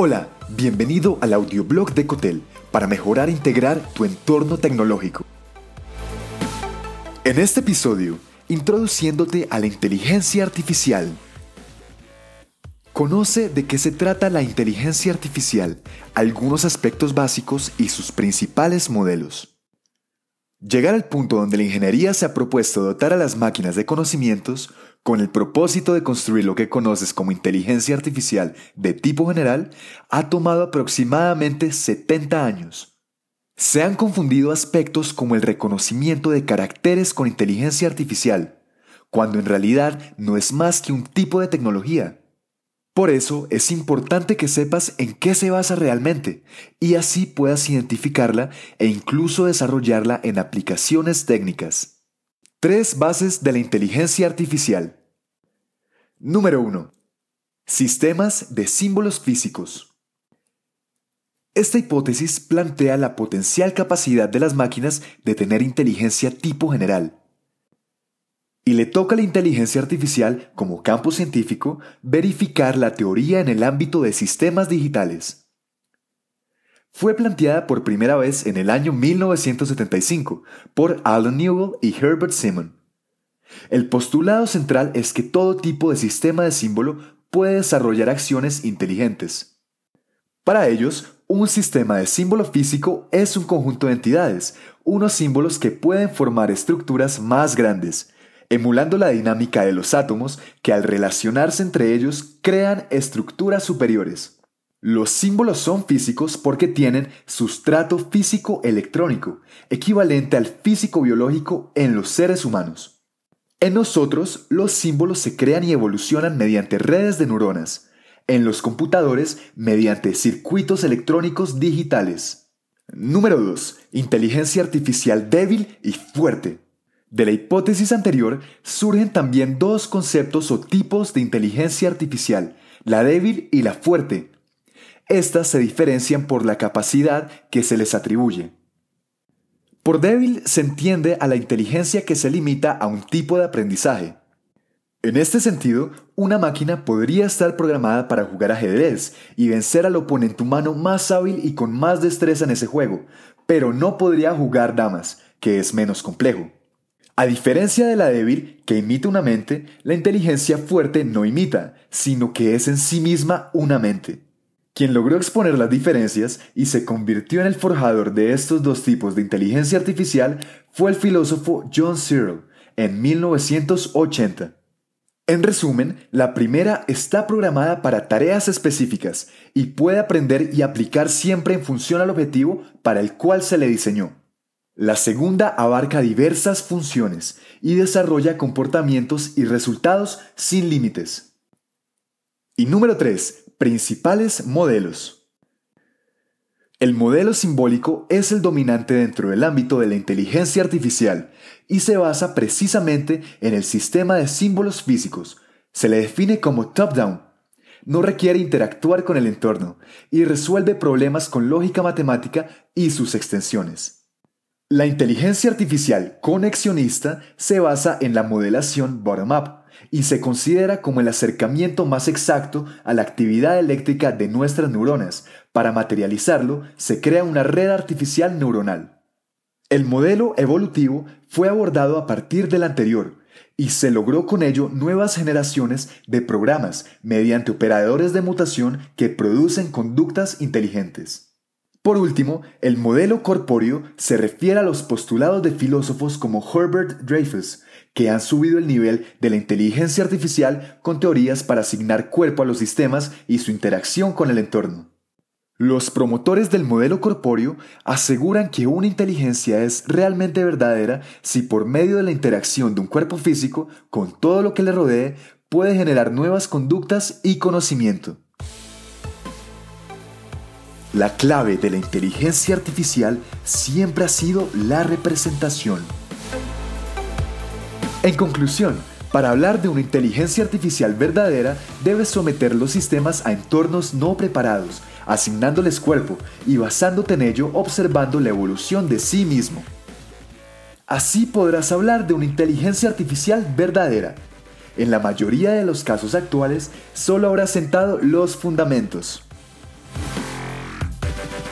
Hola, bienvenido al audioblog de Cotel para mejorar e integrar tu entorno tecnológico. En este episodio, introduciéndote a la inteligencia artificial. Conoce de qué se trata la inteligencia artificial, algunos aspectos básicos y sus principales modelos. Llegar al punto donde la ingeniería se ha propuesto dotar a las máquinas de conocimientos con el propósito de construir lo que conoces como inteligencia artificial de tipo general ha tomado aproximadamente 70 años. Se han confundido aspectos como el reconocimiento de caracteres con inteligencia artificial, cuando en realidad no es más que un tipo de tecnología. Por eso es importante que sepas en qué se basa realmente y así puedas identificarla e incluso desarrollarla en aplicaciones técnicas. Tres bases de la inteligencia artificial. Número 1. Sistemas de símbolos físicos. Esta hipótesis plantea la potencial capacidad de las máquinas de tener inteligencia tipo general y le toca a la inteligencia artificial, como campo científico, verificar la teoría en el ámbito de sistemas digitales. Fue planteada por primera vez en el año 1975 por Alan Newell y Herbert Simon. El postulado central es que todo tipo de sistema de símbolo puede desarrollar acciones inteligentes. Para ellos, un sistema de símbolo físico es un conjunto de entidades, unos símbolos que pueden formar estructuras más grandes, emulando la dinámica de los átomos que al relacionarse entre ellos crean estructuras superiores. Los símbolos son físicos porque tienen sustrato físico electrónico, equivalente al físico biológico en los seres humanos. En nosotros, los símbolos se crean y evolucionan mediante redes de neuronas, en los computadores mediante circuitos electrónicos digitales. Número 2. Inteligencia artificial débil y fuerte. De la hipótesis anterior surgen también dos conceptos o tipos de inteligencia artificial, la débil y la fuerte. Estas se diferencian por la capacidad que se les atribuye. Por débil se entiende a la inteligencia que se limita a un tipo de aprendizaje. En este sentido, una máquina podría estar programada para jugar ajedrez y vencer al oponente humano más hábil y con más destreza en ese juego, pero no podría jugar damas, que es menos complejo. A diferencia de la débil, que imita una mente, la inteligencia fuerte no imita, sino que es en sí misma una mente. Quien logró exponer las diferencias y se convirtió en el forjador de estos dos tipos de inteligencia artificial fue el filósofo John Searle en 1980. En resumen, la primera está programada para tareas específicas y puede aprender y aplicar siempre en función al objetivo para el cual se le diseñó. La segunda abarca diversas funciones y desarrolla comportamientos y resultados sin límites. Y número 3. Principales modelos. El modelo simbólico es el dominante dentro del ámbito de la inteligencia artificial y se basa precisamente en el sistema de símbolos físicos. Se le define como top-down. No requiere interactuar con el entorno y resuelve problemas con lógica matemática y sus extensiones. La inteligencia artificial conexionista se basa en la modelación bottom-up y se considera como el acercamiento más exacto a la actividad eléctrica de nuestras neuronas. Para materializarlo, se crea una red artificial neuronal. El modelo evolutivo fue abordado a partir del anterior y se logró con ello nuevas generaciones de programas mediante operadores de mutación que producen conductas inteligentes. Por último, el modelo corpóreo se refiere a los postulados de filósofos como Herbert Dreyfus, que han subido el nivel de la inteligencia artificial con teorías para asignar cuerpo a los sistemas y su interacción con el entorno. Los promotores del modelo corpóreo aseguran que una inteligencia es realmente verdadera si por medio de la interacción de un cuerpo físico con todo lo que le rodee puede generar nuevas conductas y conocimiento. La clave de la inteligencia artificial siempre ha sido la representación. En conclusión, para hablar de una inteligencia artificial verdadera, debes someter los sistemas a entornos no preparados, asignándoles cuerpo y basándote en ello observando la evolución de sí mismo. Así podrás hablar de una inteligencia artificial verdadera. En la mayoría de los casos actuales, solo habrás sentado los fundamentos.